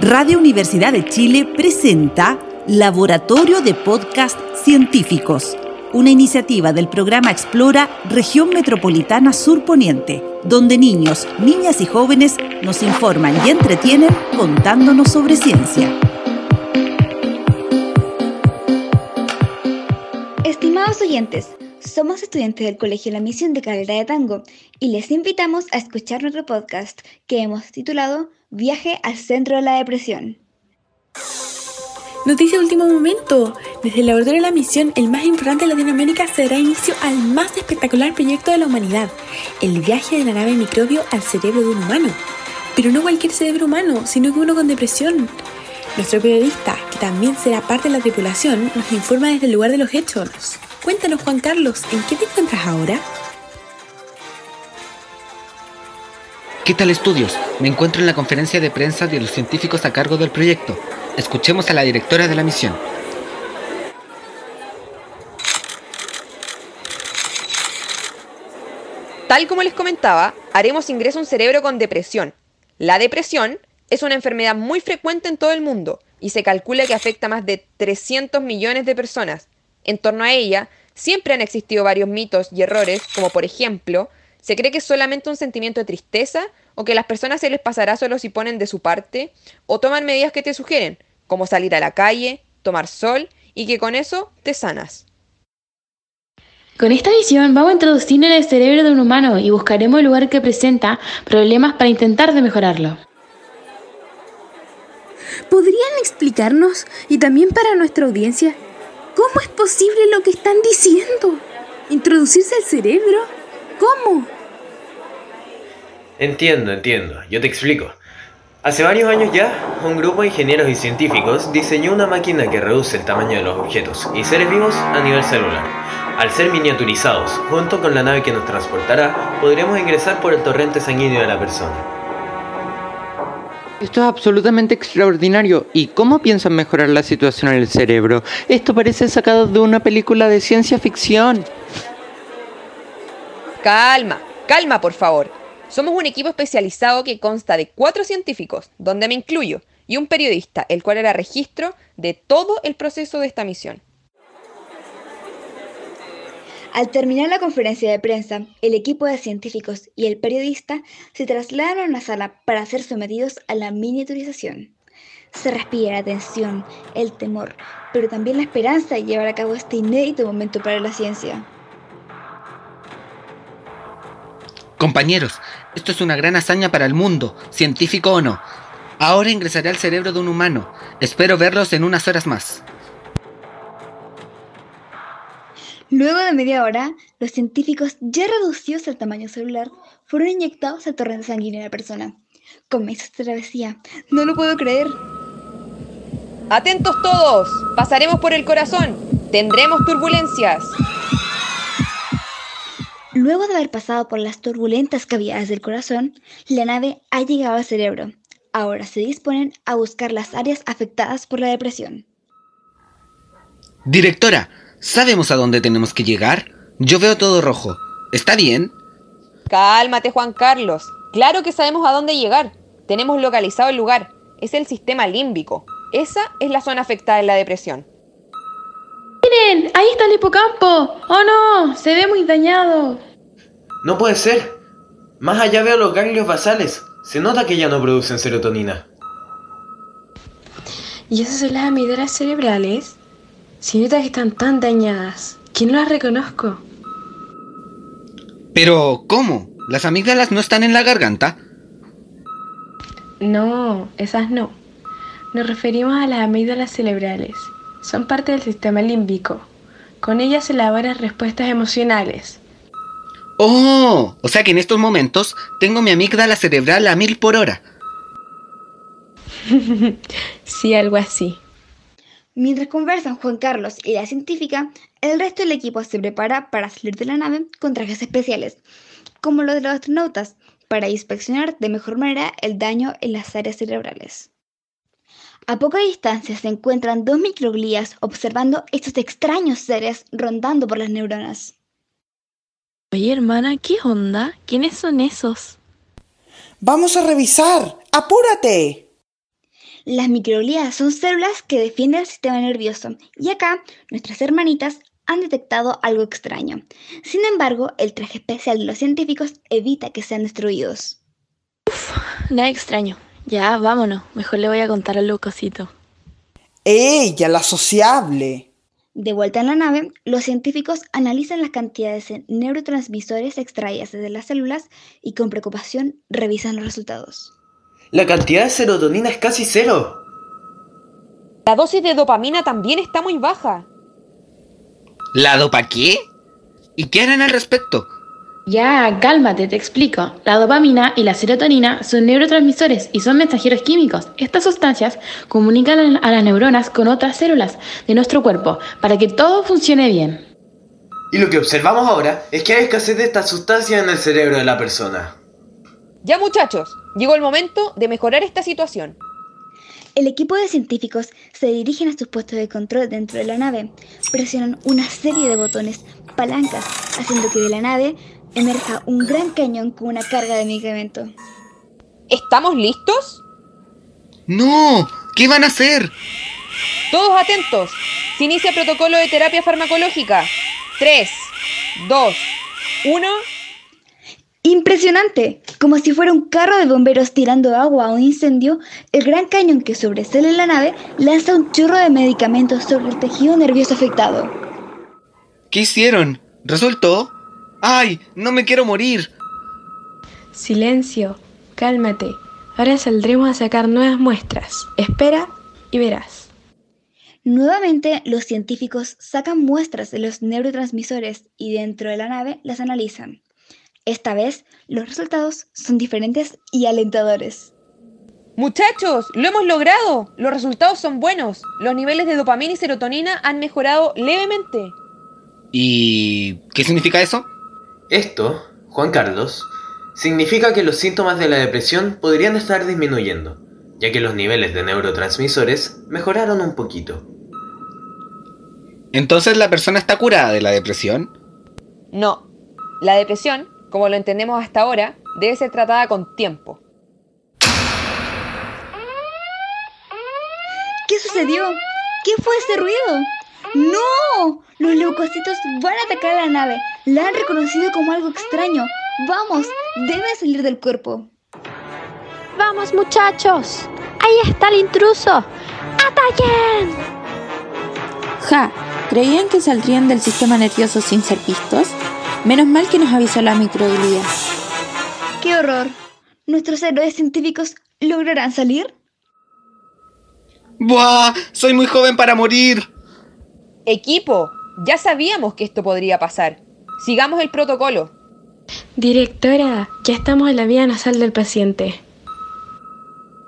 Radio Universidad de Chile presenta Laboratorio de Podcast Científicos, una iniciativa del programa Explora Región Metropolitana Sur Poniente, donde niños, niñas y jóvenes nos informan y entretienen contándonos sobre ciencia. Estimados oyentes, somos estudiantes del Colegio La Misión de Carrera de Tango y les invitamos a escuchar nuestro podcast que hemos titulado Viaje al Centro de la Depresión. Noticia de último momento. Desde el laboratorio de la misión, el más importante de Latinoamérica, se dará inicio al más espectacular proyecto de la humanidad, el viaje de la nave microbio al cerebro de un humano. Pero no cualquier cerebro humano, sino que uno con depresión. Nuestro periodista, que también será parte de la tripulación, nos informa desde el lugar de los hechos. Cuéntanos, Juan Carlos, ¿en qué te encuentras ahora? ¿Qué tal estudios? Me encuentro en la conferencia de prensa de los científicos a cargo del proyecto. Escuchemos a la directora de la misión. Tal como les comentaba, haremos ingreso a un cerebro con depresión. La depresión es una enfermedad muy frecuente en todo el mundo y se calcula que afecta a más de 300 millones de personas. En torno a ella, siempre han existido varios mitos y errores, como por ejemplo, se cree que es solamente un sentimiento de tristeza o que a las personas se les pasará solo si ponen de su parte o toman medidas que te sugieren, como salir a la calle, tomar sol y que con eso te sanas. Con esta visión vamos a introducir en el cerebro de un humano y buscaremos el lugar que presenta problemas para intentar de mejorarlo. ¿Podrían explicarnos, y también para nuestra audiencia, cómo es posible lo que están diciendo? ¿Introducirse al cerebro? ¿Cómo? Entiendo, entiendo. Yo te explico. Hace varios años ya, un grupo de ingenieros y científicos diseñó una máquina que reduce el tamaño de los objetos y seres vivos a nivel celular. Al ser miniaturizados, junto con la nave que nos transportará, podremos ingresar por el torrente sanguíneo de la persona. Esto es absolutamente extraordinario. ¿Y cómo piensan mejorar la situación en el cerebro? Esto parece sacado de una película de ciencia ficción. Calma, calma, por favor. Somos un equipo especializado que consta de cuatro científicos, donde me incluyo, y un periodista, el cual era registro de todo el proceso de esta misión. Al terminar la conferencia de prensa, el equipo de científicos y el periodista se trasladaron a una sala para ser sometidos a la miniaturización. Se respira la tensión, el temor, pero también la esperanza de llevar a cabo este inédito momento para la ciencia. Compañeros, esto es una gran hazaña para el mundo, científico o no. Ahora ingresaré al cerebro de un humano. Espero verlos en unas horas más. Luego de media hora, los científicos, ya reducidos al tamaño celular, fueron inyectados al torrente sanguíneo de la persona. Comienza esta travesía. No lo puedo creer. Atentos todos. Pasaremos por el corazón. Tendremos turbulencias. Luego de haber pasado por las turbulentas cavidades del corazón, la nave ha llegado al cerebro. Ahora se disponen a buscar las áreas afectadas por la depresión. Directora, ¿sabemos a dónde tenemos que llegar? Yo veo todo rojo. ¿Está bien? Cálmate, Juan Carlos. Claro que sabemos a dónde llegar. Tenemos localizado el lugar. Es el sistema límbico. Esa es la zona afectada en la depresión. ¡Miren! ¡Ahí está el hipocampo! ¡Oh no! Se ve muy dañado. No puede ser. Más allá veo los ganglios basales. Se nota que ya no producen serotonina. ¿Y esas son las amidoras cerebrales? Si notas que están tan dañadas, no las reconozco. Pero, ¿cómo? ¿Las amígdalas no están en la garganta? No, esas no. Nos referimos a las amígdalas cerebrales. Son parte del sistema límbico. Con ellas se elaboran respuestas emocionales. ¡Oh! O sea que en estos momentos tengo mi amígdala cerebral a mil por hora. sí, algo así. Mientras conversan Juan Carlos y la científica, el resto del equipo se prepara para salir de la nave con trajes especiales, como los de los astronautas, para inspeccionar de mejor manera el daño en las áreas cerebrales. A poca distancia se encuentran dos microglías observando estos extraños seres rondando por las neuronas. Oye, hermana, ¿qué onda? ¿Quiénes son esos? Vamos a revisar. ¡Apúrate! Las microglías son células que defienden el sistema nervioso y acá nuestras hermanitas han detectado algo extraño. Sin embargo, el traje especial de los científicos evita que sean destruidos. Nada extraño. Ya, vámonos. Mejor le voy a contar al Lucosito. ¡Ella, la sociable! De vuelta en la nave, los científicos analizan las cantidades de neurotransmisores extraídas de las células y con preocupación revisan los resultados. La cantidad de serotonina es casi cero. La dosis de dopamina también está muy baja. ¿La dopa qué? ¿Y qué harán al respecto? Ya, cálmate, te explico. La dopamina y la serotonina son neurotransmisores y son mensajeros químicos. Estas sustancias comunican a las neuronas con otras células de nuestro cuerpo para que todo funcione bien. Y lo que observamos ahora es que hay escasez de estas sustancias en el cerebro de la persona. Ya muchachos, llegó el momento de mejorar esta situación. El equipo de científicos se dirigen a sus puestos de control dentro de la nave. Presionan una serie de botones, palancas, haciendo que de la nave emerja un gran cañón con una carga de medicamento. ¿Estamos listos? ¡No! ¿Qué van a hacer? Todos atentos. Se inicia protocolo de terapia farmacológica. 3, 2, 1. Impresionante, como si fuera un carro de bomberos tirando agua a un incendio, el gran cañón que sobresale en la nave lanza un chorro de medicamentos sobre el tejido nervioso afectado. ¿Qué hicieron? ¿Resultó? ¡Ay! ¡No me quiero morir! Silencio, cálmate. Ahora saldremos a sacar nuevas muestras. Espera y verás. Nuevamente, los científicos sacan muestras de los neurotransmisores y dentro de la nave las analizan. Esta vez, los resultados son diferentes y alentadores. Muchachos, lo hemos logrado. Los resultados son buenos. Los niveles de dopamina y serotonina han mejorado levemente. ¿Y qué significa eso? Esto, Juan Carlos, significa que los síntomas de la depresión podrían estar disminuyendo, ya que los niveles de neurotransmisores mejoraron un poquito. ¿Entonces la persona está curada de la depresión? No. La depresión como lo entendemos hasta ahora, debe ser tratada con tiempo. ¿Qué sucedió? ¿Qué fue ese ruido? ¡No! Los leucocitos van a atacar a la nave. La han reconocido como algo extraño. Vamos, debe salir del cuerpo. Vamos muchachos. Ahí está el intruso. ¡Ataquen! Ja, ¿creían que saldrían del sistema nervioso sin ser vistos? Menos mal que nos avisó la microglía. ¡Qué horror! ¿Nuestros héroes científicos lograrán salir? ¡Buah! ¡Soy muy joven para morir! Equipo, ya sabíamos que esto podría pasar. Sigamos el protocolo. Directora, ya estamos en la vía nasal del paciente.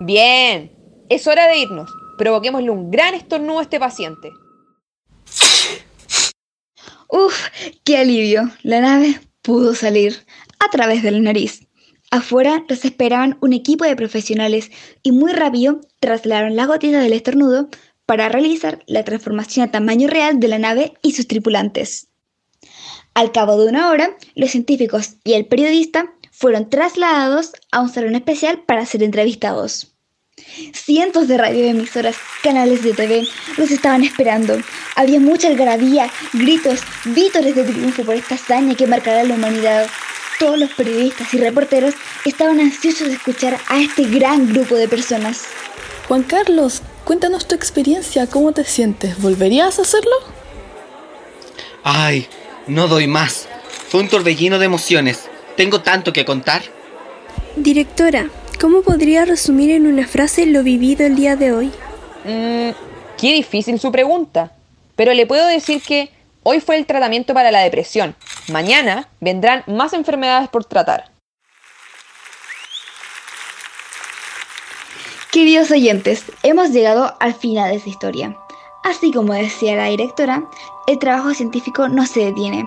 Bien, es hora de irnos. Provoquémosle un gran estornudo a este paciente. Qué alivio. La nave pudo salir a través de la nariz. Afuera los esperaban un equipo de profesionales y muy rápido trasladaron las gotitas del estornudo para realizar la transformación a tamaño real de la nave y sus tripulantes. Al cabo de una hora, los científicos y el periodista fueron trasladados a un salón especial para ser entrevistados. Cientos de radioemisoras, canales de TV los estaban esperando. Había mucha algarabía, gritos, vítores de triunfo por esta hazaña que marcará la humanidad. Todos los periodistas y reporteros estaban ansiosos de escuchar a este gran grupo de personas. Juan Carlos, cuéntanos tu experiencia, ¿cómo te sientes? ¿Volverías a hacerlo? Ay, no doy más. Fue un torbellino de emociones. Tengo tanto que contar. Directora, ¿cómo podría resumir en una frase lo vivido el día de hoy? Mm, qué difícil su pregunta. Pero le puedo decir que hoy fue el tratamiento para la depresión. Mañana vendrán más enfermedades por tratar. Queridos oyentes, hemos llegado al final de esta historia. Así como decía la directora, el trabajo científico no se detiene.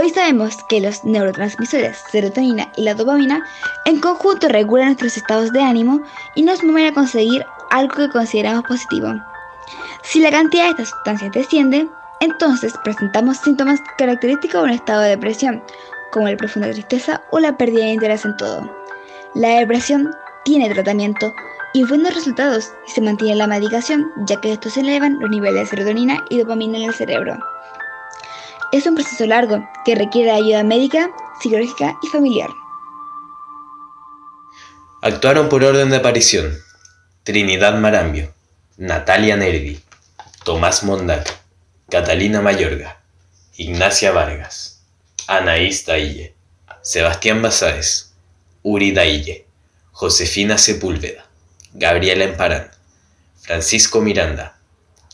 Hoy sabemos que los neurotransmisores, serotonina y la dopamina, en conjunto regulan nuestros estados de ánimo y nos mueven a conseguir algo que consideramos positivo. Si la cantidad de estas sustancias desciende, entonces presentamos síntomas característicos de un estado de depresión, como la profunda tristeza o la pérdida de interés en todo. La depresión tiene tratamiento, y buenos resultados si se mantiene la medicación, ya que estos elevan los niveles de serotonina y dopamina en el cerebro. Es un proceso largo que requiere ayuda médica, psicológica y familiar. Actuaron por orden de aparición Trinidad Marambio, Natalia Nervi, Tomás Mondaca, Catalina Mayorga, Ignacia Vargas, Anaís Daille, Sebastián Basáez, Uri Daille, Josefina Sepúlveda, Gabriela Emparán, Francisco Miranda,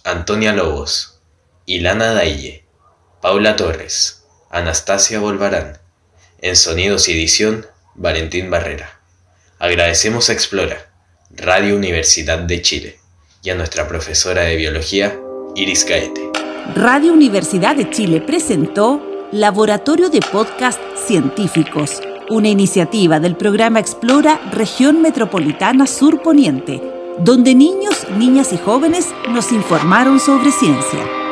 Antonia Lobos, Ilana Daille, Paula Torres, Anastasia Volvarán, en sonidos y edición, Valentín Barrera. Agradecemos a Explora, Radio Universidad de Chile, y a nuestra profesora de biología, Iris Gaete. Radio Universidad de Chile presentó Laboratorio de Podcast Científicos, una iniciativa del programa Explora Región Metropolitana Sur Poniente, donde niños, niñas y jóvenes nos informaron sobre ciencia.